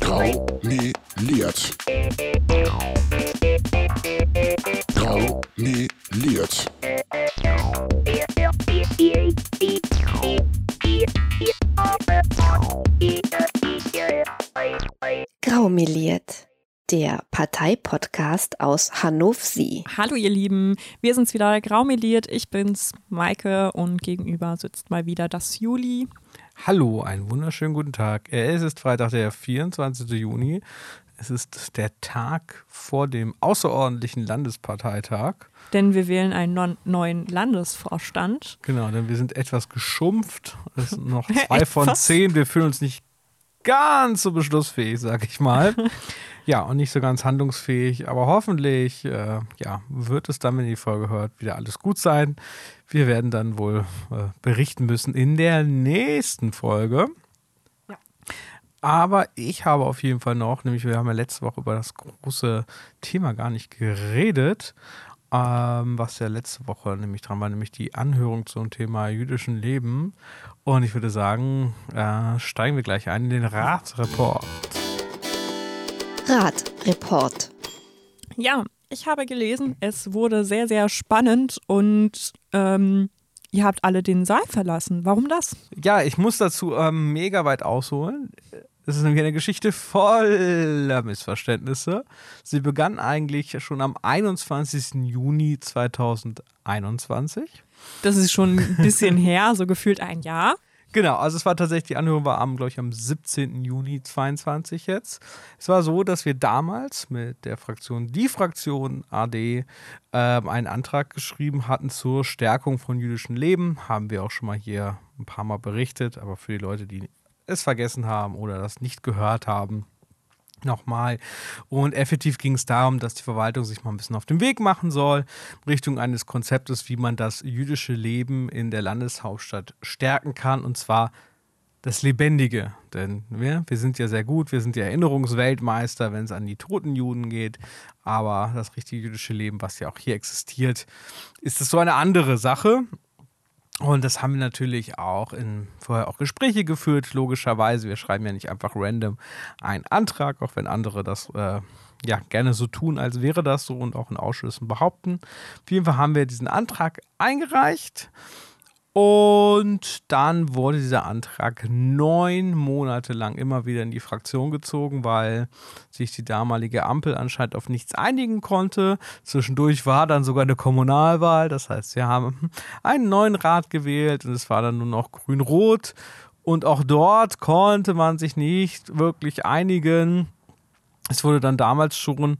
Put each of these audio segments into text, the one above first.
Graumeliert. Graumeliert. Graumeliert, der Parteipodcast aus Hannover. Hallo ihr Lieben, wir sind's wieder Graumeliert. Ich bin's, Maike und gegenüber sitzt mal wieder das Juli. Hallo, einen wunderschönen guten Tag. Es ist Freitag, der 24. Juni. Es ist der Tag vor dem außerordentlichen Landesparteitag. Denn wir wählen einen neuen Landesvorstand. Genau, denn wir sind etwas geschrumpft. Es sind noch zwei von zehn. Wir fühlen uns nicht ganz so beschlussfähig, sag ich mal. ja, und nicht so ganz handlungsfähig. Aber hoffentlich äh, ja, wird es dann, wenn ihr die Folge hört, wieder alles gut sein. Wir werden dann wohl äh, berichten müssen in der nächsten Folge. Ja. Aber ich habe auf jeden Fall noch, nämlich wir haben ja letzte Woche über das große Thema gar nicht geredet, ähm, was ja letzte Woche nämlich dran war, nämlich die Anhörung zum Thema jüdischen Leben. Und ich würde sagen, äh, steigen wir gleich ein in den Ratsreport. Radreport. Ja, ich habe gelesen, es wurde sehr, sehr spannend und ähm, ihr habt alle den Saal verlassen. Warum das? Ja, ich muss dazu ähm, mega weit ausholen. Es ist nämlich eine Geschichte voller Missverständnisse. Sie begann eigentlich schon am 21. Juni 2021. Das ist schon ein bisschen her, so gefühlt ein Jahr. Genau, also es war tatsächlich, die Anhörung war am, glaube ich, am 17. Juni 22 jetzt. Es war so, dass wir damals mit der Fraktion, die Fraktion AD, ähm, einen Antrag geschrieben hatten zur Stärkung von jüdischem Leben. Haben wir auch schon mal hier ein paar Mal berichtet, aber für die Leute, die es vergessen haben oder das nicht gehört haben, nochmal. Und effektiv ging es darum, dass die Verwaltung sich mal ein bisschen auf den Weg machen soll, Richtung eines Konzeptes, wie man das jüdische Leben in der Landeshauptstadt stärken kann. Und zwar das Lebendige. Denn wir, wir sind ja sehr gut, wir sind ja Erinnerungsweltmeister, wenn es an die toten Juden geht. Aber das richtige jüdische Leben, was ja auch hier existiert, ist es so eine andere Sache. Und das haben wir natürlich auch in vorher auch Gespräche geführt, logischerweise. Wir schreiben ja nicht einfach random einen Antrag, auch wenn andere das äh, ja gerne so tun, als wäre das so und auch in Ausschüssen behaupten. Auf jeden Fall haben wir diesen Antrag eingereicht. Und dann wurde dieser Antrag neun Monate lang immer wieder in die Fraktion gezogen, weil sich die damalige Ampel anscheinend auf nichts einigen konnte. Zwischendurch war dann sogar eine Kommunalwahl. Das heißt, wir haben einen neuen Rat gewählt und es war dann nur noch grün-rot. Und auch dort konnte man sich nicht wirklich einigen. Es wurde dann damals schon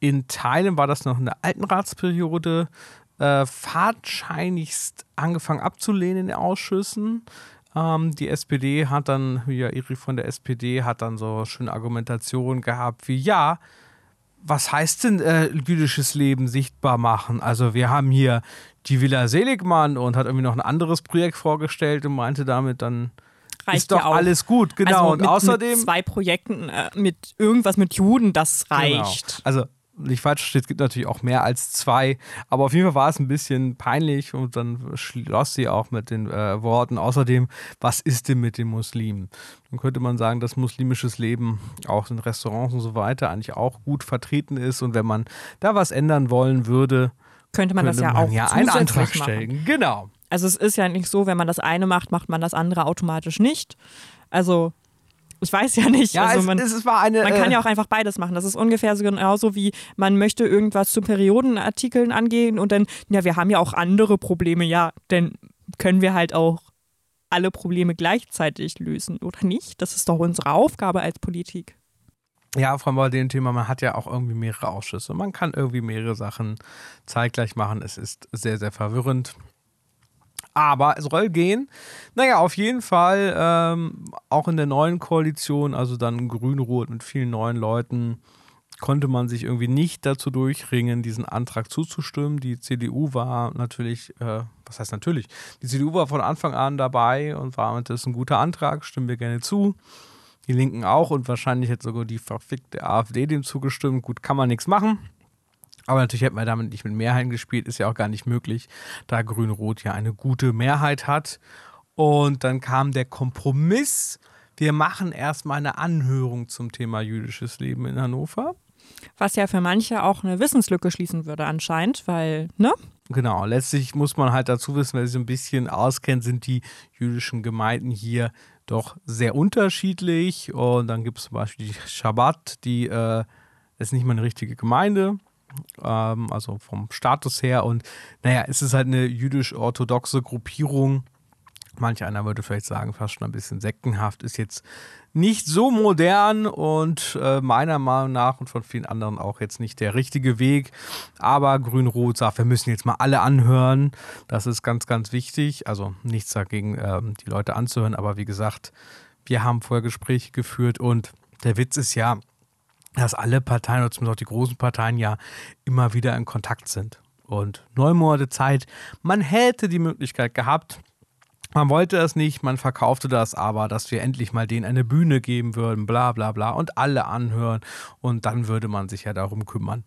in Teilen, war das noch in der alten Ratsperiode, äh, fahrtscheinigst angefangen abzulehnen in den Ausschüssen. Ähm, die SPD hat dann, ja, Iri von der SPD hat dann so schöne Argumentationen gehabt wie, ja, was heißt denn äh, jüdisches Leben sichtbar machen? Also wir haben hier die Villa Seligmann und hat irgendwie noch ein anderes Projekt vorgestellt und meinte damit dann, Reicht ist doch ja auch. alles gut, genau. Also und mit, außerdem... mit zwei Projekten, äh, mit irgendwas mit Juden, das reicht. Genau. Also nicht falsch versteht, es gibt natürlich auch mehr als zwei, aber auf jeden Fall war es ein bisschen peinlich und dann schloss sie auch mit den äh, Worten, außerdem, was ist denn mit den Muslimen? Dann könnte man sagen, dass muslimisches Leben auch in Restaurants und so weiter eigentlich auch gut vertreten ist und wenn man da was ändern wollen würde, Könnte man das könnte ja man auch ja einen Antrag machen. stellen. Genau. Also es ist ja nicht so, wenn man das eine macht, macht man das andere automatisch nicht. Also ich weiß ja nicht. Ja, also es, man, es, war eine. man kann äh, ja auch einfach beides machen. Das ist ungefähr so genauso wie man möchte irgendwas zu Periodenartikeln angehen und dann, ja, wir haben ja auch andere Probleme, ja, dann können wir halt auch alle Probleme gleichzeitig lösen, oder nicht? Das ist doch unsere Aufgabe als Politik. Ja, vor allem bei dem Thema, man hat ja auch irgendwie mehrere Ausschüsse. Man kann irgendwie mehrere Sachen zeitgleich machen. Es ist sehr, sehr verwirrend. Aber es soll gehen. Naja, auf jeden Fall ähm, auch in der neuen Koalition, also dann Grün-Rot mit vielen neuen Leuten, konnte man sich irgendwie nicht dazu durchringen, diesen Antrag zuzustimmen. Die CDU war natürlich, äh, was heißt natürlich, die CDU war von Anfang an dabei und war das ist ein guter Antrag, stimmen wir gerne zu. Die Linken auch und wahrscheinlich hätte sogar die verfickte AfD dem zugestimmt. Gut, kann man nichts machen. Aber natürlich hätte man damit nicht mit Mehrheiten gespielt, ist ja auch gar nicht möglich, da Grün-Rot ja eine gute Mehrheit hat. Und dann kam der Kompromiss, wir machen erstmal eine Anhörung zum Thema jüdisches Leben in Hannover. Was ja für manche auch eine Wissenslücke schließen würde anscheinend, weil, ne? Genau, letztlich muss man halt dazu wissen, wer sich ein bisschen auskennt, sind die jüdischen Gemeinden hier doch sehr unterschiedlich. Und dann gibt es zum Beispiel die Shabbat, die äh, ist nicht mal eine richtige Gemeinde, ähm, also vom Status her. Und naja, es ist halt eine jüdisch-orthodoxe Gruppierung. Manch einer würde vielleicht sagen, fast schon ein bisschen sektenhaft, ist jetzt nicht so modern und äh, meiner Meinung nach und von vielen anderen auch jetzt nicht der richtige Weg. Aber Grün-Rot sagt, wir müssen jetzt mal alle anhören. Das ist ganz, ganz wichtig. Also nichts dagegen, ähm, die Leute anzuhören. Aber wie gesagt, wir haben vorher Gespräche geführt und der Witz ist ja, dass alle Parteien, oder zumindest auch die großen Parteien, ja immer wieder in Kontakt sind. Und neun Zeit, man hätte die Möglichkeit gehabt, man wollte es nicht, man verkaufte das aber, dass wir endlich mal denen eine Bühne geben würden, bla bla bla, und alle anhören und dann würde man sich ja darum kümmern.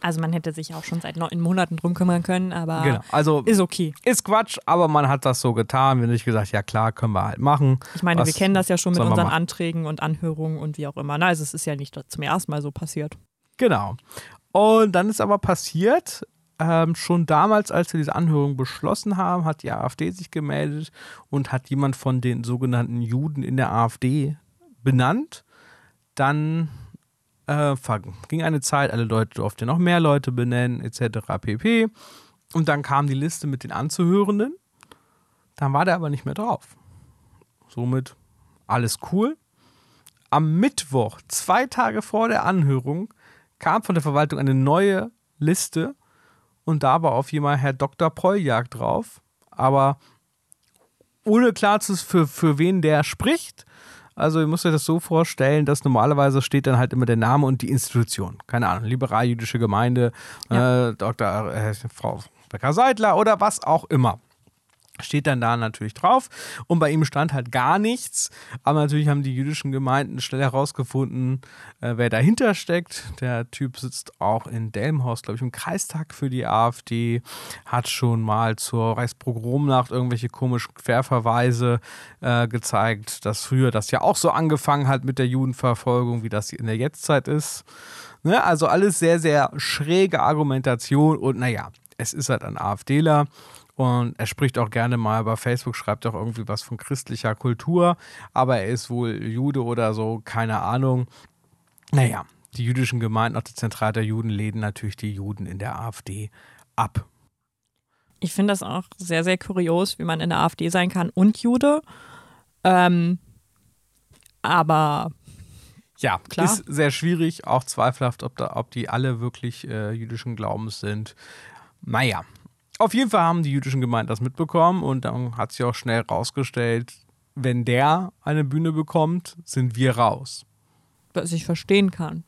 Also man hätte sich auch schon seit neun Monaten drum kümmern können, aber genau. also ist okay. Ist Quatsch, aber man hat das so getan. Wenn ich gesagt, ja klar, können wir halt machen. Ich meine, Was wir kennen das ja schon mit unseren Anträgen und Anhörungen und wie auch immer. Na, also es ist ja nicht zum ersten Mal so passiert. Genau. Und dann ist aber passiert, ähm, schon damals, als wir diese Anhörung beschlossen haben, hat die AfD sich gemeldet und hat jemand von den sogenannten Juden in der AfD benannt. Dann äh, ging eine Zeit, alle Leute durften noch mehr Leute benennen, etc. pp. Und dann kam die Liste mit den Anzuhörenden. Dann war der aber nicht mehr drauf. Somit alles cool. Am Mittwoch, zwei Tage vor der Anhörung, kam von der Verwaltung eine neue Liste und da war auf Fall Herr Dr. Poljak drauf, aber ohne klar zu für, für wen der spricht. Also ihr müsst euch das so vorstellen, dass normalerweise steht dann halt immer der Name und die Institution. Keine Ahnung, liberal-jüdische Gemeinde, ja. äh, Dr. Äh, Frau Becker-Seidler oder was auch immer steht dann da natürlich drauf. Und bei ihm stand halt gar nichts. Aber natürlich haben die jüdischen Gemeinden schnell herausgefunden, äh, wer dahinter steckt. Der Typ sitzt auch in Delmhorst, glaube ich, im Kreistag für die AfD, hat schon mal zur Reichspogromnacht irgendwelche komischen Querverweise äh, gezeigt, dass früher das ja auch so angefangen hat mit der Judenverfolgung, wie das in der Jetztzeit ist. Ne? Also alles sehr, sehr schräge Argumentation und naja, es ist halt ein AfDler und er spricht auch gerne mal bei Facebook, schreibt auch irgendwie was von christlicher Kultur, aber er ist wohl Jude oder so, keine Ahnung. Naja, die jüdischen Gemeinden, auch die Zentrale der Juden, lehnen natürlich die Juden in der AfD ab. Ich finde das auch sehr, sehr kurios, wie man in der AfD sein kann und Jude. Ähm, aber ja, klar. Ist sehr schwierig, auch zweifelhaft, ob, da, ob die alle wirklich äh, jüdischen Glaubens sind. Naja, auf jeden Fall haben die jüdischen Gemeinden das mitbekommen und dann hat sich auch schnell rausgestellt, wenn der eine Bühne bekommt, sind wir raus. Was ich verstehen kann.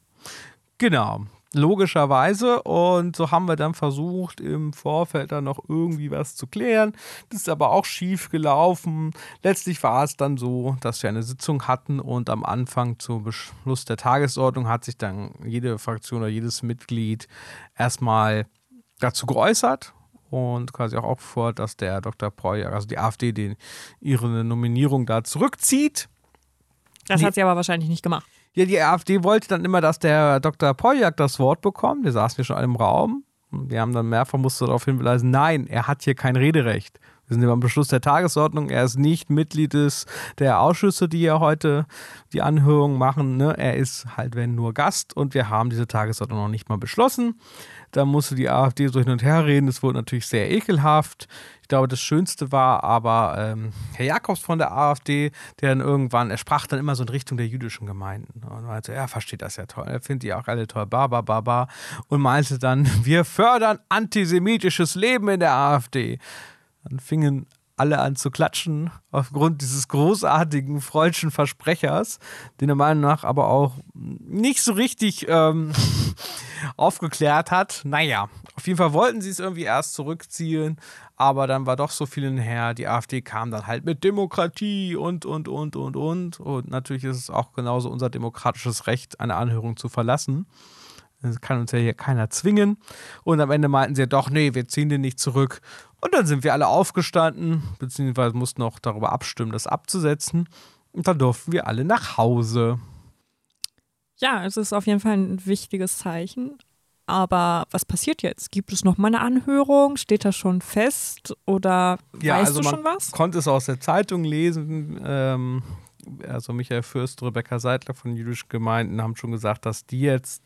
Genau, logischerweise. Und so haben wir dann versucht, im Vorfeld dann noch irgendwie was zu klären. Das ist aber auch schief gelaufen. Letztlich war es dann so, dass wir eine Sitzung hatten und am Anfang zum Beschluss der Tagesordnung hat sich dann jede Fraktion oder jedes Mitglied erstmal dazu geäußert und quasi auch vor, dass der Dr. Projak, also die AfD, den, ihre Nominierung da zurückzieht. Das die, hat sie aber wahrscheinlich nicht gemacht. Ja, die AfD wollte dann immer, dass der Dr. Poljak das Wort bekommt. Der saß hier schon im Raum. Wir haben dann mehrfach musste darauf hinweisen, nein, er hat hier kein Rederecht. Wir sind beim Beschluss der Tagesordnung. Er ist nicht Mitglied des, der Ausschüsse, die ja heute die Anhörung machen. Ne? Er ist halt, wenn nur Gast und wir haben diese Tagesordnung noch nicht mal beschlossen. Da musste die AfD so hin und her reden. Das wurde natürlich sehr ekelhaft. Ich glaube, das Schönste war aber ähm, Herr Jakobs von der AfD, der dann irgendwann, er sprach dann immer so in Richtung der jüdischen Gemeinden. Und meinte, er versteht das ja toll. Er findet die auch alle toll, ba, ba, ba, ba. Und meinte dann, wir fördern antisemitisches Leben in der AfD. Dann fingen alle an zu klatschen aufgrund dieses großartigen freudschen Versprechers, den er Meinung nach aber auch nicht so richtig ähm, aufgeklärt hat. Naja, auf jeden Fall wollten sie es irgendwie erst zurückziehen, aber dann war doch so viel hinher. Die AfD kam dann halt mit Demokratie und, und, und, und, und. Und natürlich ist es auch genauso unser demokratisches Recht, eine Anhörung zu verlassen. Das kann uns ja hier keiner zwingen. Und am Ende meinten sie ja doch, nee, wir ziehen den nicht zurück. Und dann sind wir alle aufgestanden, beziehungsweise mussten auch darüber abstimmen, das abzusetzen. Und dann durften wir alle nach Hause. Ja, es ist auf jeden Fall ein wichtiges Zeichen. Aber was passiert jetzt? Gibt es noch mal eine Anhörung? Steht das schon fest? Oder Ja, weißt also du man schon was? konnte es aus der Zeitung lesen. Ähm, also Michael Fürst, Rebecca Seidler von jüdischen Gemeinden haben schon gesagt, dass die jetzt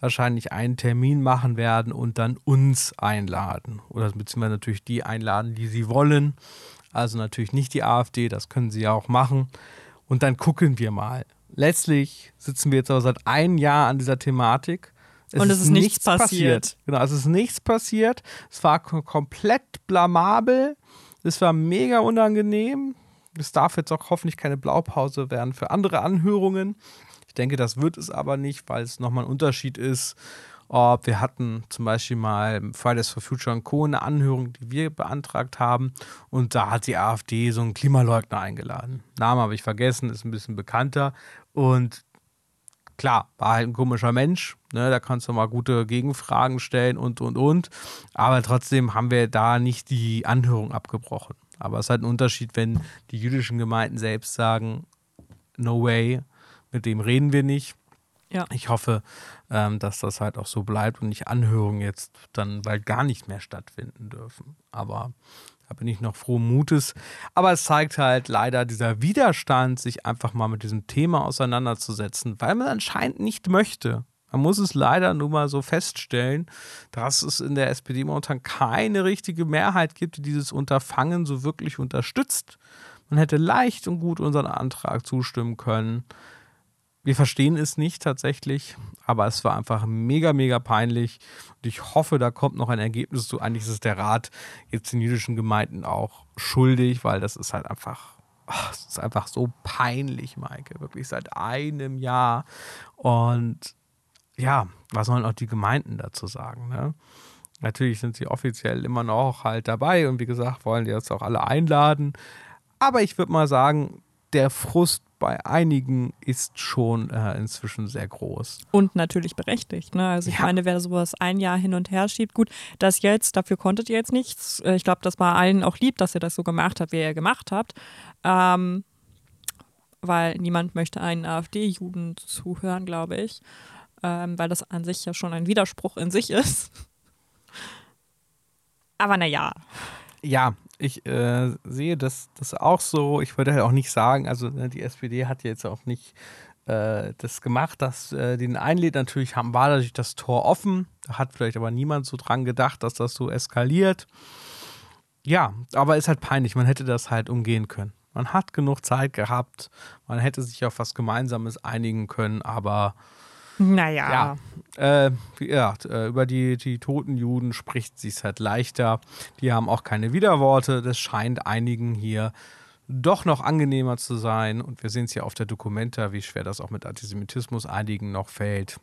wahrscheinlich einen Termin machen werden und dann uns einladen. Oder beziehungsweise natürlich die einladen, die sie wollen. Also natürlich nicht die AfD, das können sie ja auch machen. Und dann gucken wir mal. Letztlich sitzen wir jetzt aber seit einem Jahr an dieser Thematik. Und es ist nichts passiert. Genau, es ist nichts passiert. Es war kom- komplett blamabel. Es war mega unangenehm. Es darf jetzt auch hoffentlich keine Blaupause werden für andere Anhörungen. Ich denke, das wird es aber nicht, weil es nochmal ein Unterschied ist, ob wir hatten zum Beispiel mal Fridays for Future und Co. eine Anhörung, die wir beantragt haben. Und da hat die AfD so einen Klimaleugner eingeladen. Namen habe ich vergessen, ist ein bisschen bekannter. Und klar, war halt ein komischer Mensch. Ne, da kannst du mal gute Gegenfragen stellen und, und, und. Aber trotzdem haben wir da nicht die Anhörung abgebrochen. Aber es ist halt ein Unterschied, wenn die jüdischen Gemeinden selbst sagen, no way, mit dem reden wir nicht. Ja. Ich hoffe, ähm, dass das halt auch so bleibt und nicht Anhörungen jetzt dann bald gar nicht mehr stattfinden dürfen. Aber da bin ich noch frohen Mutes. Aber es zeigt halt leider dieser Widerstand, sich einfach mal mit diesem Thema auseinanderzusetzen, weil man anscheinend nicht möchte. Man muss es leider nur mal so feststellen, dass es in der SPD momentan keine richtige Mehrheit gibt, die dieses Unterfangen so wirklich unterstützt. Man hätte leicht und gut unseren Antrag zustimmen können. Wir verstehen es nicht tatsächlich, aber es war einfach mega, mega peinlich. Und ich hoffe, da kommt noch ein Ergebnis zu. Eigentlich ist es der Rat jetzt den jüdischen Gemeinden auch schuldig, weil das ist halt einfach, ach, es ist einfach so peinlich, Maike. Wirklich seit einem Jahr. Und ja, was sollen auch die Gemeinden dazu sagen? Ne? Natürlich sind sie offiziell immer noch halt dabei und wie gesagt, wollen die jetzt auch alle einladen. Aber ich würde mal sagen, der Frust bei einigen ist schon äh, inzwischen sehr groß. Und natürlich berechtigt. Ne? Also ich Ja. meine, wer sowas ein Jahr hin und her schiebt, gut, das jetzt, dafür konntet ihr jetzt nichts. Äh, Ich glaube, das war allen auch lieb, dass ihr das so gemacht habt, wie ihr gemacht habt. Ähm, weil niemand möchte einen AfD-Juden zuhören, glaube ich. Ähm, weil das an sich ja schon ein Widerspruch in sich ist. Aber naja, Ja, ich äh, sehe das, das auch so. Ich würde halt auch nicht sagen, also ne, die SPD hat jetzt auch nicht äh, das gemacht, dass äh, den einlädt. Natürlich haben, war natürlich das Tor offen. Da hat vielleicht aber niemand so dran gedacht, dass das so eskaliert. Ja, aber ist halt peinlich. Man hätte das halt umgehen können. Man hat genug Zeit gehabt. Man hätte sich auf was Gemeinsames einigen können, aber naja. ja, äh, wie gesagt, äh, über die, die toten Juden spricht sich halt leichter. Die haben auch keine Widerworte. Das scheint einigen hier doch noch angenehmer zu sein. Und wir sehen es ja auf der Dokumenta, wie schwer das auch mit Antisemitismus einigen noch fällt.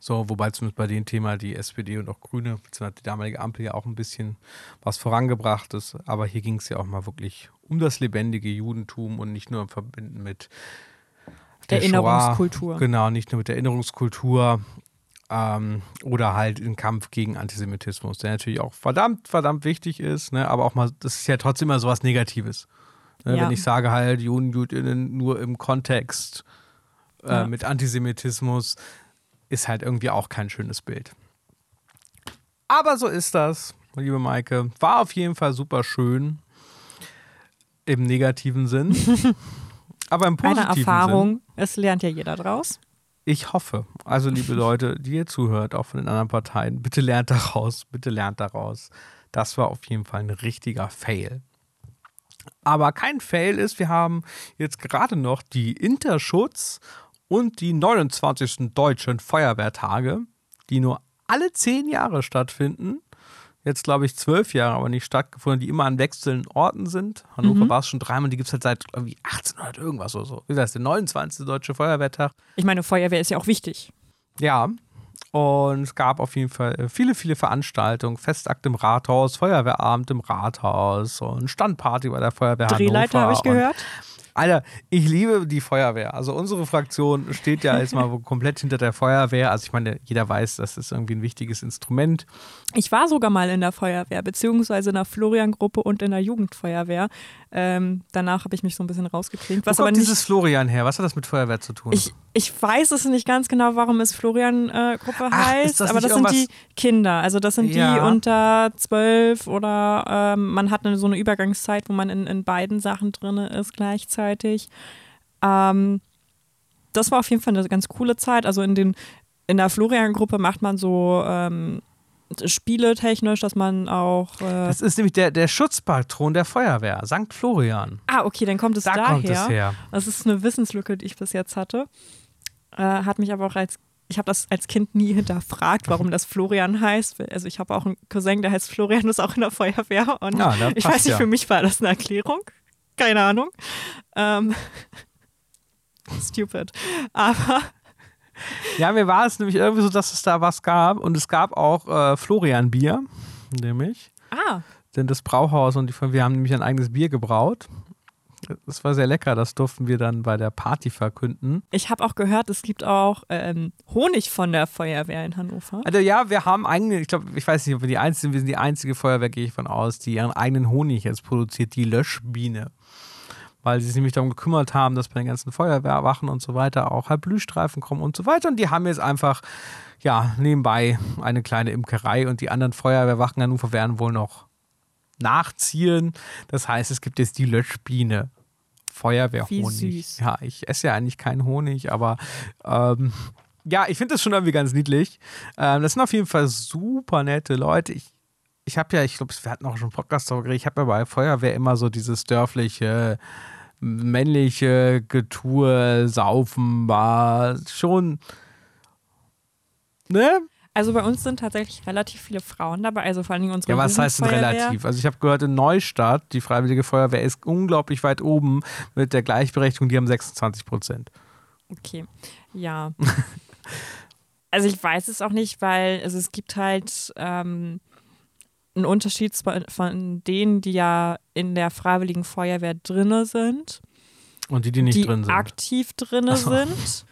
So, wobei zumindest bei dem Thema die SPD und auch Grüne, beziehungsweise die damalige Ampel ja auch ein bisschen was vorangebracht ist. Aber hier ging es ja auch mal wirklich um das lebendige Judentum und nicht nur im Verbinden mit der Erinnerungskultur. Shoah. Genau, nicht nur mit der Erinnerungskultur ähm, oder halt im Kampf gegen Antisemitismus, der natürlich auch verdammt, verdammt wichtig ist, ne? aber auch mal, das ist ja trotzdem immer sowas Negatives. Ne? Ja. Wenn ich sage halt, Juden, Judinnen nur im Kontext äh, Ja. mit Antisemitismus, ist halt irgendwie auch kein schönes Bild. Aber so ist das, liebe Maike. War auf jeden Fall super schön. Im negativen Sinn. Aber im Eine positiven Sinn. Erfahrung, es lernt ja jeder draus. Ich hoffe. Also, liebe Leute, die ihr zuhört, auch von den anderen Parteien, bitte lernt daraus. Bitte lernt daraus. Das war auf jeden Fall ein richtiger Fail. Aber kein Fail ist, wir haben jetzt gerade noch die Interschutz und die 29. deutschen Feuerwehrtage, die nur alle zehn Jahre stattfinden. Jetzt glaube ich zwölf Jahre, aber nicht stattgefunden, die immer an wechselnden Orten sind. Hannover war es schon dreimal, die gibt es halt seit irgendwie 1800 irgendwas oder so. Wie gesagt, der 29. deutsche Feuerwehrtag. Ich meine, Feuerwehr ist ja auch wichtig. Ja, und es gab auf jeden Fall äh, viele, viele Veranstaltungen. Festakt im Rathaus, Feuerwehrabend im Rathaus und Standparty bei der Feuerwehr Drehleiter habe Hannover ich gehört. Alter, ich liebe die Feuerwehr. Also unsere Fraktion steht ja jetzt mal komplett hinter der Feuerwehr. Also ich meine, jeder weiß, das ist irgendwie ein wichtiges Instrument. Ich war sogar mal in der Feuerwehr, beziehungsweise in der Florian-Gruppe und in der Jugendfeuerwehr. Ähm, danach habe ich mich so ein bisschen rausgeklingt. Was Wo kommt aber nicht, dieses Florian her? Was hat das mit Feuerwehr zu tun? Ich, ich weiß es nicht ganz genau, warum es Florian-Gruppe äh, heißt, das aber das sind die Kinder. Also das sind ja. die unter zwölf oder ähm, man hat eine, so eine Übergangszeit, wo man in, in beiden Sachen drin ist gleichzeitig. Ähm, das war auf jeden Fall eine ganz coole Zeit. Also in den in der Florian-Gruppe macht man so ähm, spieletechnisch, dass man auch. Äh das ist nämlich der, der Schutzpatron der Feuerwehr, St. Florian. Ah, okay, dann kommt es da daher. Kommt es her. Das ist eine Wissenslücke, die ich bis jetzt hatte. Äh, hat mich aber auch als. Ich habe das als Kind nie hinterfragt, warum das Florian heißt. Also ich habe auch einen Cousin, der heißt Florian, ist auch in der Feuerwehr. Und ja, ich weiß nicht, ja. für mich war das eine Erklärung. Keine Ahnung. Ähm, stupid. Aber ja, mir war es nämlich irgendwie so, dass es da was gab und es gab auch äh, Florian Bier, nämlich. Ah. Denn das Brauhaus und die, wir haben nämlich ein eigenes Bier gebraut. Das war sehr lecker, das durften wir dann bei der Party verkünden. Ich habe auch gehört, es gibt auch ähm, Honig von der Feuerwehr in Hannover. Also ja, wir haben eigene, ich glaube, ich weiß nicht, ob wir die einzigen, wir sind die einzige Feuerwehr, gehe ich von aus, die ihren eigenen Honig jetzt produziert, die Löschbiene weil sie sich nämlich darum gekümmert haben, dass bei den ganzen Feuerwehrwachen und so weiter auch halt Blühstreifen kommen und so weiter. Und die haben jetzt einfach, ja, nebenbei eine kleine Imkerei und die anderen Feuerwehrwachen in Hannover werden wohl noch nachziehen. Das heißt, es gibt jetzt die Löschbiene. Feuerwehrhonig. Ja, ich esse ja eigentlich keinen Honig, aber ähm, ja, ich finde das schon irgendwie ganz niedlich. Ähm, das sind auf jeden Fall super nette Leute. Ich, ich habe ja, ich glaube, wir hatten auch schon einen Podcast darüber geredet, ich habe ja bei Feuerwehr immer so dieses dörfliche, männliche Getue, Saufen war schon, ne? Also bei uns sind tatsächlich relativ viele Frauen dabei, also vor allem unsere Ja, was heißt denn relativ? Also ich habe gehört, in Neustadt, die Freiwillige Feuerwehr ist unglaublich weit oben mit der Gleichberechtigung, die haben 26 Prozent. Okay, ja. also ich weiß es auch nicht, weil also es gibt halt ähm, einen Unterschied von denen, die ja in der Freiwilligen Feuerwehr drinne sind. Und die, die nicht die drin sind. aktiv drinne so. sind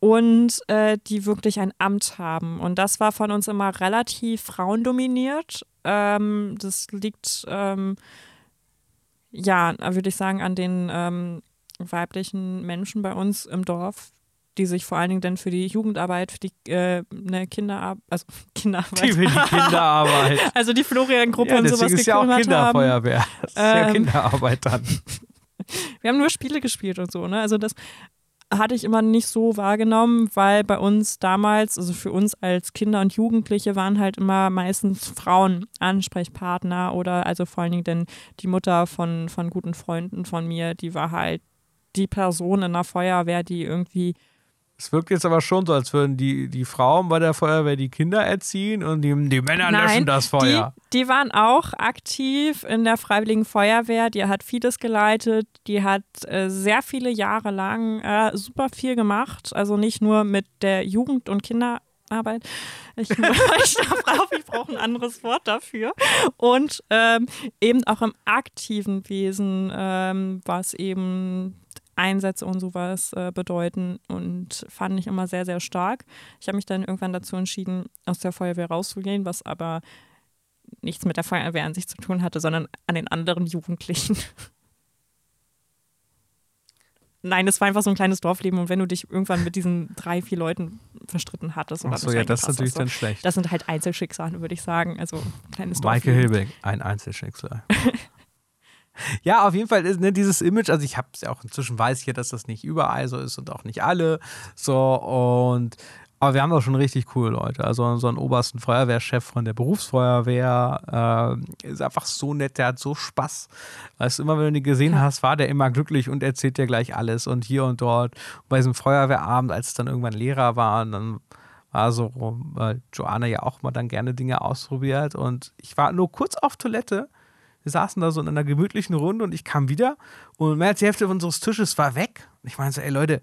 und äh, die wirklich ein Amt haben. Und das war von uns immer relativ frauendominiert. Ähm, das liegt, ähm, ja, würde ich sagen, an den ähm, weiblichen Menschen bei uns im Dorf, die sich vor allen Dingen dann für die Jugendarbeit, für die äh, ne, Kinderarbeit, also Kinderarbeit. Die die Kinderarbeit. also die Florian-Gruppe ja, und sowas ist ja auch Kinderfeuerwehr. Das ist ähm, ja Kinderarbeit dann. Wir haben nur Spiele gespielt und so, ne? Also das hatte ich immer nicht so wahrgenommen, weil bei uns damals, also für uns als Kinder und Jugendliche, waren halt immer meistens Frauen Ansprechpartner oder also vor allen Dingen denn die Mutter von, von guten Freunden von mir, die war halt die Person in der Feuerwehr, die irgendwie es wirkt jetzt aber schon so, als würden die, die Frauen bei der Feuerwehr die Kinder erziehen und die, die Männer Nein, löschen das Feuer. Die, die waren auch aktiv in der Freiwilligen Feuerwehr. Die hat vieles geleitet. Die hat äh, sehr viele Jahre lang äh, super viel gemacht. Also nicht nur mit der Jugend- und Kinderarbeit. Ich, ich, ich brauche ein anderes Wort dafür. Und ähm, eben auch im aktiven Wesen, ähm, was eben Einsätze und sowas äh, bedeuten und fand ich immer sehr, sehr stark. Ich habe mich dann irgendwann dazu entschieden, aus der Feuerwehr rauszugehen, was aber nichts mit der Feuerwehr an sich zu tun hatte, sondern an den anderen Jugendlichen. Nein, es war einfach so ein kleines Dorfleben und wenn du dich irgendwann mit diesen drei, vier Leuten verstritten hattest. Ach so, ja, das ist natürlich dann schlecht. Das sind halt Einzelschicksale, würde ich sagen. Also kleines Michael Hilbeck, ein Einzelschicksal. Ja, auf jeden Fall ist ne, dieses Image, also ich habe es ja auch inzwischen weiß ich ja, dass das nicht überall so ist und auch nicht alle. So und aber wir haben auch schon richtig coole Leute. Also so einen obersten Feuerwehrchef von der Berufsfeuerwehr äh, ist einfach so nett, der hat so Spaß. Weißt du, immer wenn du ihn gesehen ja. hast, war der immer glücklich und erzählt dir gleich alles und hier und dort. Und bei diesem Feuerwehrabend, als es dann irgendwann Lehrer war, und dann war so, weil Joanna ja auch mal dann gerne Dinge ausprobiert und ich war nur kurz auf Toilette wir saßen da so in einer gemütlichen Runde und ich kam wieder und mehr als die Hälfte unseres Tisches war weg. Und ich meinte so, ey Leute,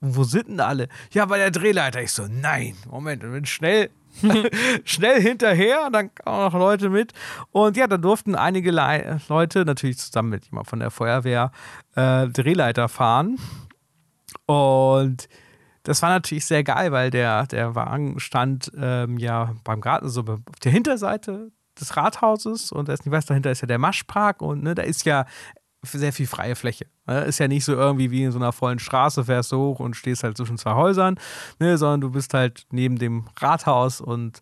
wo sind denn alle? Ja, bei der Drehleiter. Ich so, nein, Moment, ich bin schnell, schnell hinterher, dann kamen auch noch Leute mit. Und ja, dann durften einige Le Leute, natürlich zusammen mit jemand von der Feuerwehr, äh, Drehleiter fahren. Und das war natürlich sehr geil, weil der, der Wagen stand ähm, ja beim Garten so auf der Hinterseite des Rathauses und da ist nicht was, dahinter ist ja der Maschpark und ne, da ist ja sehr viel freie Fläche. Ne? Ist ja nicht so irgendwie wie in so einer vollen Straße, fährst du hoch und stehst halt zwischen zwei Häusern, ne, sondern du bist halt neben dem Rathaus und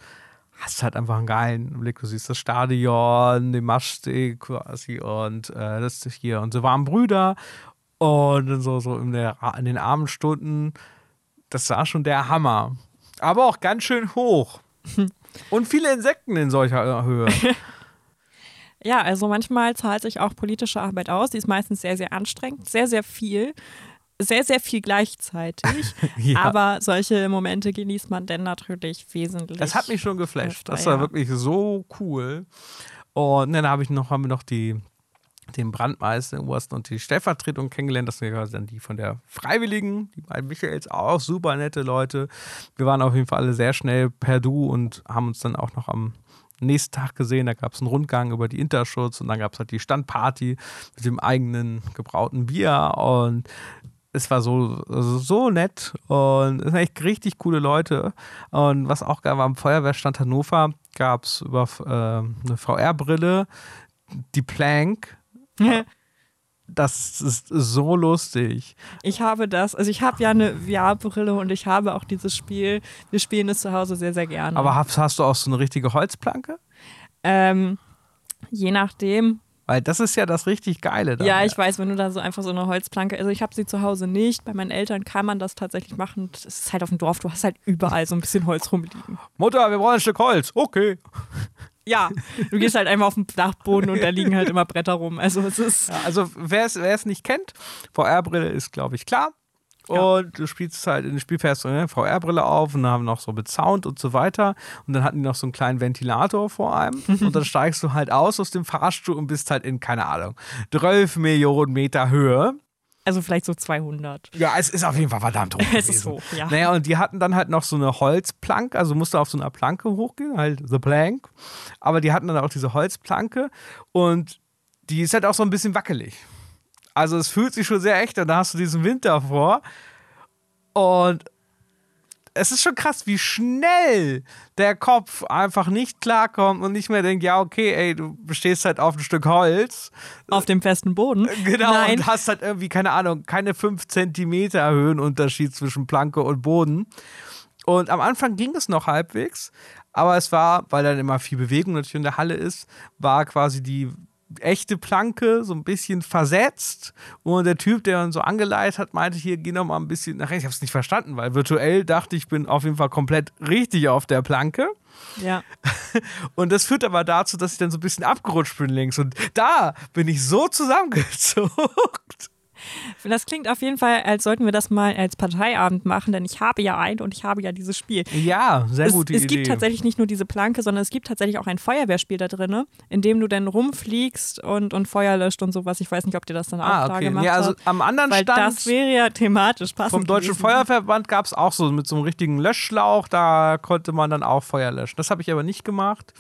hast halt einfach einen geilen Blick. Du siehst das Stadion, den Maschsteg quasi und äh, das ist hier unsere warmen Brüder und so, so in, der, in den Abendstunden, das war schon der Hammer. Aber auch ganz schön hoch. Und viele Insekten in solcher Höhe. Ja, also manchmal zahlt sich auch politische Arbeit aus. Die ist meistens sehr, sehr anstrengend, sehr, sehr viel. Sehr, sehr viel gleichzeitig. Ja. Aber solche Momente genießt man denn natürlich wesentlich. Das hat mich schon geflasht. Das war ja. wirklich so cool. Und dann habe ich noch, haben wir noch die, den Brandmeister in Obersten und die Stellvertretung kennengelernt. Das sind dann die von der Freiwilligen, die beiden Michaels, auch super nette Leute. Wir waren auf jeden Fall alle sehr schnell per Du und haben uns dann auch noch am nächsten Tag gesehen. Da gab es einen Rundgang über die Interschutz und dann gab es halt die Standparty mit dem eigenen gebrauten Bier und es war so, also so nett und es sind echt richtig coole Leute. Und was auch geil war, am Feuerwehrstand Hannover gab es über äh, eine VR-Brille die Plank. Das ist so lustig. Ich habe das, also ich habe ja eine VR-Brille und ich habe auch dieses Spiel. Wir spielen es zu Hause sehr, sehr gerne. Aber hast, hast du auch so eine richtige Holzplanke? ähm, je nachdem. Weil das ist ja das richtig Geile da. Ja, ich weiß, wenn du da so einfach so eine Holzplanke, also ich habe sie zu Hause nicht. Bei meinen Eltern kann man das tatsächlich machen. Das ist halt auf dem Dorf, du hast halt überall so ein bisschen Holz rumliegen. Mutter, wir brauchen ein Stück Holz. Okay. Ja, du gehst halt einfach auf den Dachboden und da liegen halt immer Bretter rum. Also es ist. Ja, also wer es, nicht kennt, VR-Brille ist, glaube ich, klar. Und du spielst halt in den Spielfest eine VR-Brille auf und dann haben noch so mit Sound und so weiter. Und dann hatten die noch so einen kleinen Ventilator vor einem. und dann steigst du halt aus aus dem Fahrstuhl und bist halt in, keine Ahnung, 12 Millionen Meter Höhe. Also vielleicht so 200. Ja, es ist auf jeden Fall verdammt hoch. Es ist hoch, ja. Naja, und die hatten dann halt noch so eine Holzplanke, also musste auf so einer Planke hochgehen, halt the plank. Aber die hatten dann auch diese Holzplanke und die ist halt auch so ein bisschen wackelig. Also es fühlt sich schon sehr echt an, da hast du diesen Wind davor. Und es ist schon krass, wie schnell der Kopf einfach nicht klarkommt und nicht mehr denkt, ja, okay, ey, du stehst halt auf ein Stück Holz. Auf dem festen Boden. Genau, Nein. und hast halt irgendwie, keine Ahnung, keine 5 Zentimeter Höhenunterschied zwischen Planke und Boden. Und am Anfang ging es noch halbwegs, aber es war, weil dann immer viel Bewegung natürlich in der Halle ist, war quasi die echte Planke so ein bisschen versetzt und der Typ, der uns so angeleitet hat, meinte hier, geh noch mal ein bisschen nach rechts. Ich habe es nicht verstanden, weil virtuell dachte ich, bin auf jeden Fall komplett richtig auf der Planke. Ja. Und das führt aber dazu, dass ich dann so ein bisschen abgerutscht bin links. Und da bin ich so zusammengezuckt. Das klingt auf jeden Fall, als sollten wir das mal als Parteiabend machen, denn ich habe ja einen und ich habe ja dieses Spiel. Ja, sehr Es, gute es Idee. gibt tatsächlich nicht nur diese Planke, sondern es gibt tatsächlich auch ein Feuerwehrspiel da drin, in dem du dann rumfliegst und, und Feuer löscht und sowas. Ich weiß nicht, ob dir das dann auch ah, da okay. gemacht Ja, also hat. am anderen Weil Stand das wäre ja thematisch passend. vom Deutschen gewesen. Feuerverband gab es auch so mit so einem richtigen Löschschlauch, da konnte man dann auch Feuer löschen. Das habe ich aber nicht gemacht.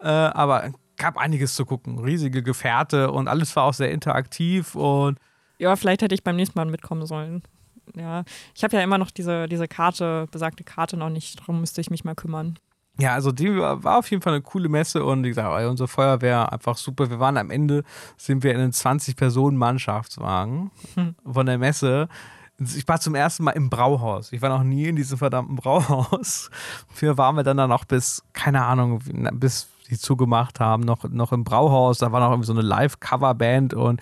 Äh, aber gab einiges zu gucken. Riesige Gefährte und alles war auch sehr interaktiv und Ja, vielleicht hätte ich beim nächsten Mal mitkommen sollen. Ja, ich habe ja immer noch diese, diese Karte, besagte Karte noch nicht, darum müsste ich mich mal kümmern. Ja, also die war auf jeden Fall eine coole Messe und wie gesagt, ey, unsere Feuerwehr einfach super. Wir waren am Ende, sind wir in einem 20-Personen-Mannschaftswagen von der Messe. Ich war zum ersten Mal im Brauhaus. Ich war noch nie in diesem verdammten Brauhaus. Für waren wir dann da noch bis, keine Ahnung, bis die zugemacht haben, noch, noch im Brauhaus. Da war noch irgendwie so eine Live-Cover-Band und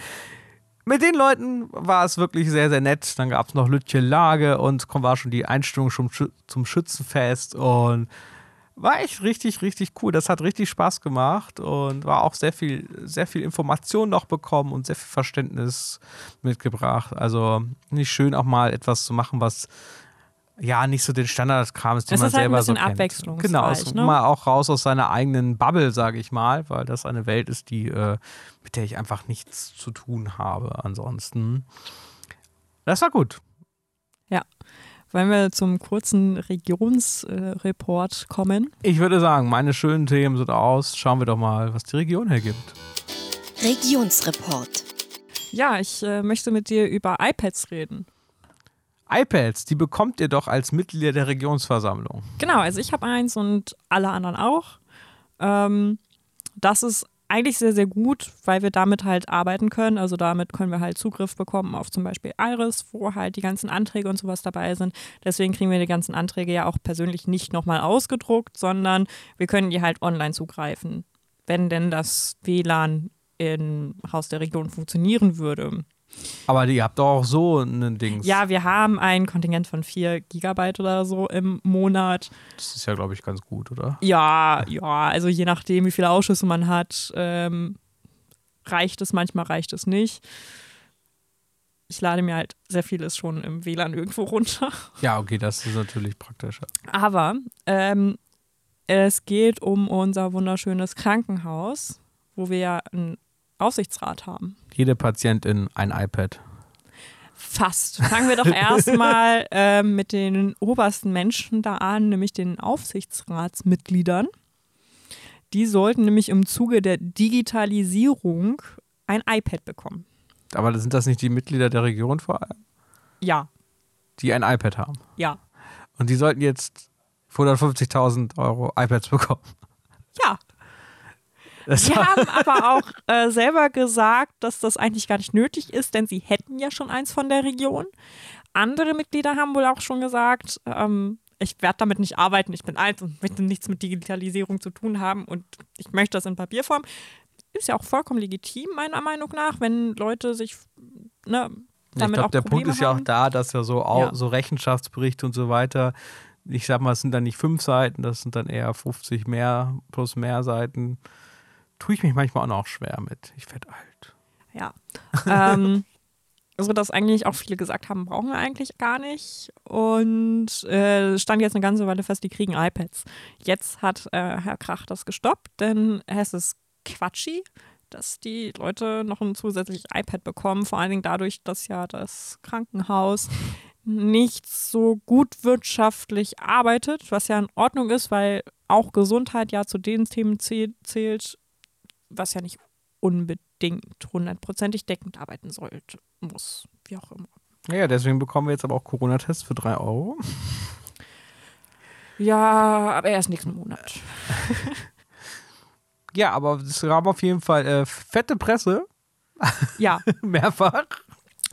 mit den Leuten war es wirklich sehr, sehr nett. Dann gab es noch Lütje Lage und war schon die Einstellung schon zum Schützenfest und war echt richtig, richtig cool. Das hat richtig Spaß gemacht und war auch sehr viel, sehr viel Information noch bekommen und sehr viel Verständnis mitgebracht. Also nicht schön auch mal etwas zu machen, was ja nicht so den Standardkram ist, den Es man ist halt ein selber so bisschen kennt. abwechslungsreich, Genau, es ne? mal auch raus aus seiner eigenen Bubble, sage ich mal, weil das eine Welt ist, die äh, mit der ich einfach nichts zu tun habe. Ansonsten, das war gut. Wollen wir zum kurzen Regionsreport kommen? Ich würde sagen, meine schönen Themen sind aus. Schauen wir doch mal, was die Region hergibt. Regionsreport. Ja, ich äh, möchte mit dir über iPads reden. iPads, die bekommt ihr doch als Mitglieder der Regionsversammlung. Genau, also ich habe eins und alle anderen auch. Ähm, das ist eigentlich sehr, sehr gut, weil wir damit halt arbeiten können. Also damit können wir halt Zugriff bekommen auf zum Beispiel Iris, wo halt die ganzen Anträge und sowas dabei sind. Deswegen kriegen wir die ganzen Anträge ja auch persönlich nicht nochmal ausgedruckt, sondern wir können die halt online zugreifen, wenn denn das WLAN im Haus der Region funktionieren würde. Aber ihr habt doch auch so ein Ding. Ja, wir haben ein Kontingent von 4 Gigabyte oder so im Monat. Das ist ja, glaube ich, ganz gut, oder? Ja, ja, also je nachdem, wie viele Ausschüsse man hat, ähm, reicht es, manchmal reicht es nicht. Ich lade mir halt sehr vieles schon im WLAN irgendwo runter. Ja, okay, das ist natürlich praktischer. Aber ähm, es geht um unser wunderschönes Krankenhaus, wo wir ja einen Aufsichtsrat haben. Jede Patientin ein iPad. Fast. Fangen wir doch erstmal ähm, mit den obersten Menschen da an, nämlich den Aufsichtsratsmitgliedern. Die sollten nämlich im Zuge der Digitalisierung ein iPad bekommen. Aber sind das nicht die Mitglieder der Region vor allem, Ja, die ein iPad haben? ja, Und die sollten jetzt für 150.000 Euro iPads bekommen. ja. Das Sie haben aber auch äh, selber gesagt, dass das eigentlich gar nicht nötig ist, denn sie hätten ja schon eins von der Region. Andere Mitglieder haben wohl auch schon gesagt, ähm, ich werde damit nicht arbeiten, ich bin alt und möchte nichts mit Digitalisierung zu tun haben und ich möchte das in Papierform. Ist ja auch vollkommen legitim, meiner Meinung nach, wenn Leute sich ne, ich damit glaube, auch der Punkt ist ja auch da, dass ja so, Ja. so Rechenschaftsberichte und so weiter, ich sag mal, es sind dann nicht fünf Seiten, das sind dann eher 50 mehr plus mehr Seiten. Tue ich mich manchmal auch noch schwer mit. Ich werde alt. Ja. ähm, so dass eigentlich auch viele gesagt haben, brauchen wir eigentlich gar nicht. Und äh, stand jetzt eine ganze Weile fest, die kriegen iPads. Jetzt hat äh, Herr Krach das gestoppt, denn es ist quatschi, dass die Leute noch ein zusätzliches iPad bekommen. Vor allen Dingen dadurch, dass ja das Krankenhaus nicht so gut wirtschaftlich arbeitet, was ja in Ordnung ist, weil auch Gesundheit ja zu den Themen zäh- zählt, was ja nicht unbedingt hundertprozentig deckend arbeiten sollte, muss, wie auch immer. Ja, deswegen bekommen wir jetzt aber auch Corona-Tests für drei Euro. Ja, aber erst nächsten Monat. Ja, aber es gab auf jeden Fall äh, fette Presse, Ja, mehrfach.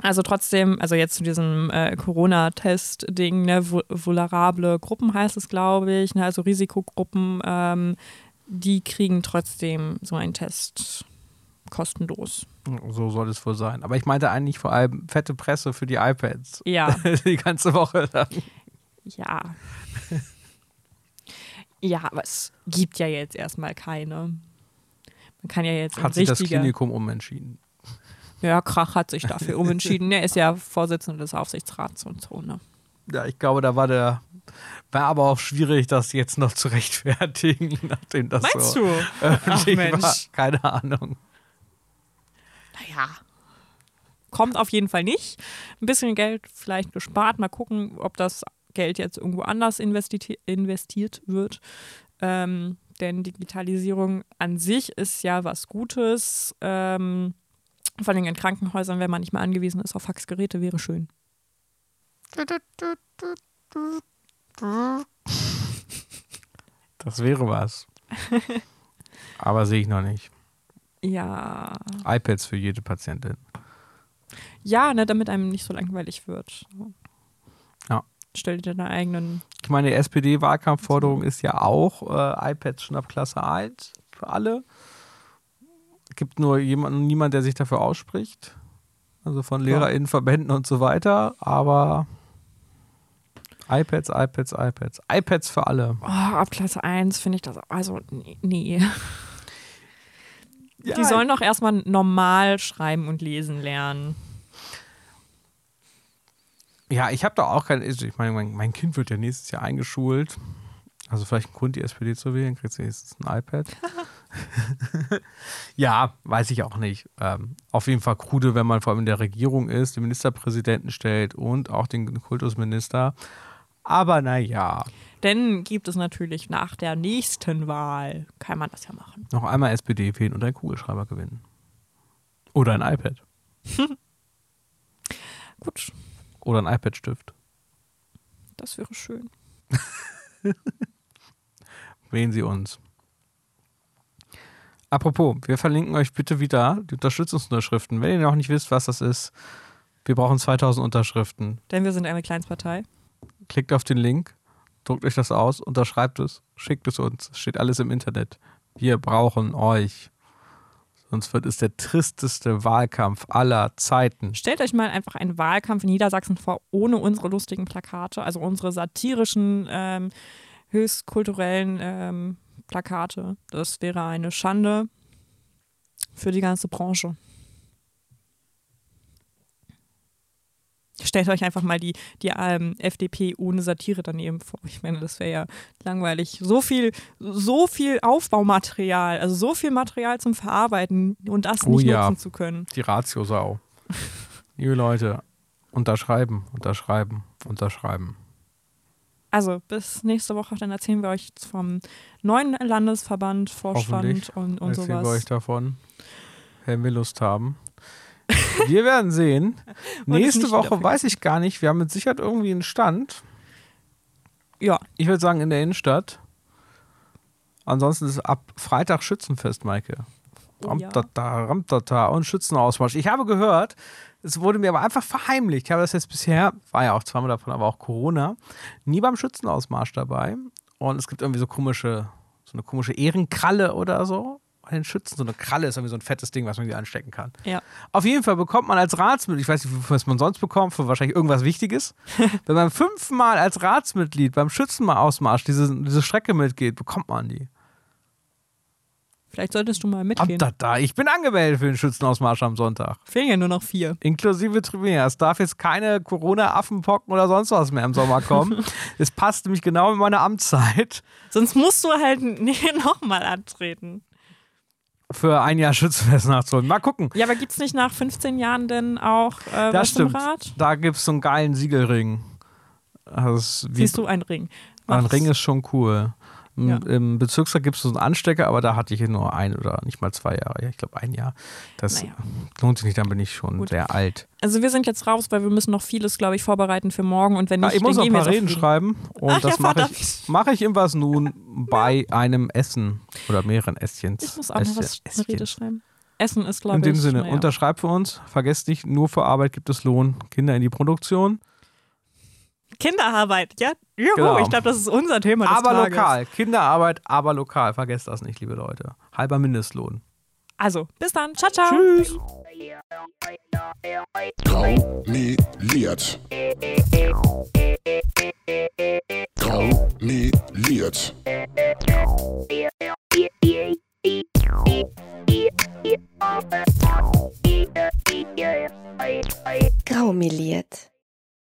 also trotzdem, also jetzt zu diesem äh, Corona-Test-Ding, ne, vul- vulnerable Gruppen heißt es, glaube ich, ne, also Risikogruppen, ähm, die kriegen trotzdem so einen Test kostenlos. So soll es wohl sein. Aber ich meinte eigentlich vor allem fette Presse für die iPads. Ja, die ganze Woche lang. ja. Ja, aber es gibt ja jetzt erstmal keine. Man kann ja jetzt Hat sich das Klinikum umentschieden. Ja, Krach hat sich dafür umentschieden. Er ist ja Vorsitzender des Aufsichtsrats und so, ne? Ja, ich glaube, da war der. War aber auch schwierig, das jetzt noch zu rechtfertigen, nachdem das Meinst so du? Ach, Mensch. war. Keine Ahnung. Naja. Kommt auf jeden Fall nicht. Ein bisschen Geld vielleicht gespart. Mal gucken, ob das Geld jetzt irgendwo anders investi investiert wird. Ähm, denn Digitalisierung an sich ist ja was Gutes. Ähm, vor allem in Krankenhäusern, wenn man nicht mehr angewiesen ist auf Faxgeräte, wäre schön. Das wäre was. aber sehe ich noch nicht. Ja. iPads für jede Patientin. Ja, ne, damit einem nicht so langweilig wird. Ja. Stell dir deine eigenen. Ich meine, die SPD-Wahlkampfforderung ist ja auch äh, iPads schon ab Klasse 1 für alle. Gibt nur jemanden, niemand, der sich dafür ausspricht. Also von LehrerInnen, Verbänden und so weiter. Aber iPads, iPads, iPads. iPads für alle. Oh, ab Klasse 1 finde ich das. Also, nee. Ja, Die sollen doch erstmal normal schreiben und lesen lernen. Ja, ich habe da auch kein. Ich meine, mein, mein Kind wird ja nächstes Jahr eingeschult. Also vielleicht ein Grund, die SPD zu wählen, kriegt sie jetzt ein iPad. ja, weiß ich auch nicht. Ähm, auf jeden Fall krude, wenn man vor allem in der Regierung ist, den Ministerpräsidenten stellt und auch den Kultusminister. Aber naja. Denn gibt es natürlich nach der nächsten Wahl, kann man das ja machen. Noch einmal SPD wählen und einen Kugelschreiber gewinnen. Oder ein iPad. Gut, Oder ein iPad-Stift. das wäre schön. Wählen Sie uns. Apropos, wir verlinken euch bitte wieder die Unterstützungsunterschriften. Wenn ihr noch nicht wisst, was das ist, wir brauchen 2000 Unterschriften. Denn wir sind eine Kleinstpartei. Klickt auf den Link, druckt euch das aus, unterschreibt es, schickt es uns. Es steht alles im Internet. Wir brauchen euch. Sonst wird es der tristeste Wahlkampf aller Zeiten. Stellt euch mal einfach einen Wahlkampf in Niedersachsen vor, ohne unsere lustigen Plakate, also unsere satirischen, ähm, höchst ähm, Plakate. Das wäre eine Schande für die ganze Branche. Stellt euch einfach mal die, die ähm, FDP ohne Satire daneben vor. Ich meine, das wäre ja langweilig. So viel, so viel Aufbaumaterial, also so viel Material zum Verarbeiten und das Oh nicht ja. nutzen zu können. Die Ratiosau. Liebe Leute, unterschreiben, unterschreiben, unterschreiben. Also bis nächste Woche, dann erzählen wir euch vom neuen Landesverband, Vorstand und, und Erzählen wir sowas. euch davon, wenn wir Lust haben. Wir werden sehen. Nächste Woche weiß ich gar nicht. Wir haben mit Sicherheit irgendwie einen Stand. Ja, Ich würde sagen in der Innenstadt. Ansonsten ist ab Freitag Schützenfest, Maike. Oh. Ramtata, Ramtata und Schützenausmarsch. Ich habe gehört, es wurde mir aber einfach verheimlicht. Ich habe das jetzt bisher, war ja auch zweimal davon, aber auch Corona, nie beim Schützenausmarsch dabei. Und es gibt irgendwie so komische, so eine komische Ehrenkralle oder so. Bei den Schützen, so eine Kralle ist irgendwie so ein fettes Ding, was man hier anstecken kann. ja. Auf jeden Fall bekommt man als Ratsmitglied, ich weiß nicht, was man sonst bekommt, für wahrscheinlich irgendwas Wichtiges. Wenn man fünfmal als Ratsmitglied beim Schützenausmarsch diese, diese Strecke mitgeht, bekommt man die. Vielleicht solltest du mal mitgehen. Amtata. Ich bin angemeldet für den Schützenausmarsch am Sonntag. Fehlen ja nur noch vier. Inklusive Tribüne. Es darf jetzt keine Corona-Affenpocken oder sonst was mehr im Sommer kommen. es passt nämlich genau in meine Amtszeit Sonst musst du halt nee, nochmal antreten. Für ein Jahr Schützenfest nachzuholen. Mal gucken. Ja, aber gibt es nicht nach 15 Jahren denn auch äh, Das was stimmt. Da gibt es so einen geilen Siegelring. Wie Siehst du einen Ring. Ein Mach's. Ring ist schon cool. Im, Ja. Im Bezirksrat gibt es so einen Anstecker, aber da hatte ich nur ein oder nicht mal zwei Jahre. Ja, ich glaube ein Jahr. Das Naja. lohnt sich nicht, dann bin ich schon Gut. sehr alt. Also wir sind jetzt raus, weil wir müssen noch vieles, glaube ich, vorbereiten für morgen. Und wenn Ah, nicht, ich muss noch ein paar Reden schreiben und Ach ja, das mache verdammt. ich, mach ich im Was nun bei einem Essen oder mehreren Esschens. Ich muss auch noch was, Esschen- eine Rede schreiben. Essen ist, glaube In ich. dem Sinne, naja. unterschreibt für uns. Vergesst nicht, nur für Arbeit gibt es Lohn. Kinder in die Produktion. Kinderarbeit, ja? Juhu, Genau. ich glaube, das ist unser Thema des aber Tages. lokal. Kinderarbeit, aber lokal. Vergesst das nicht, liebe Leute. Halber Mindestlohn. Also, bis dann. Ciao, ciao. Tschüss. Graumeliert. Graumeliert. Graumeliert.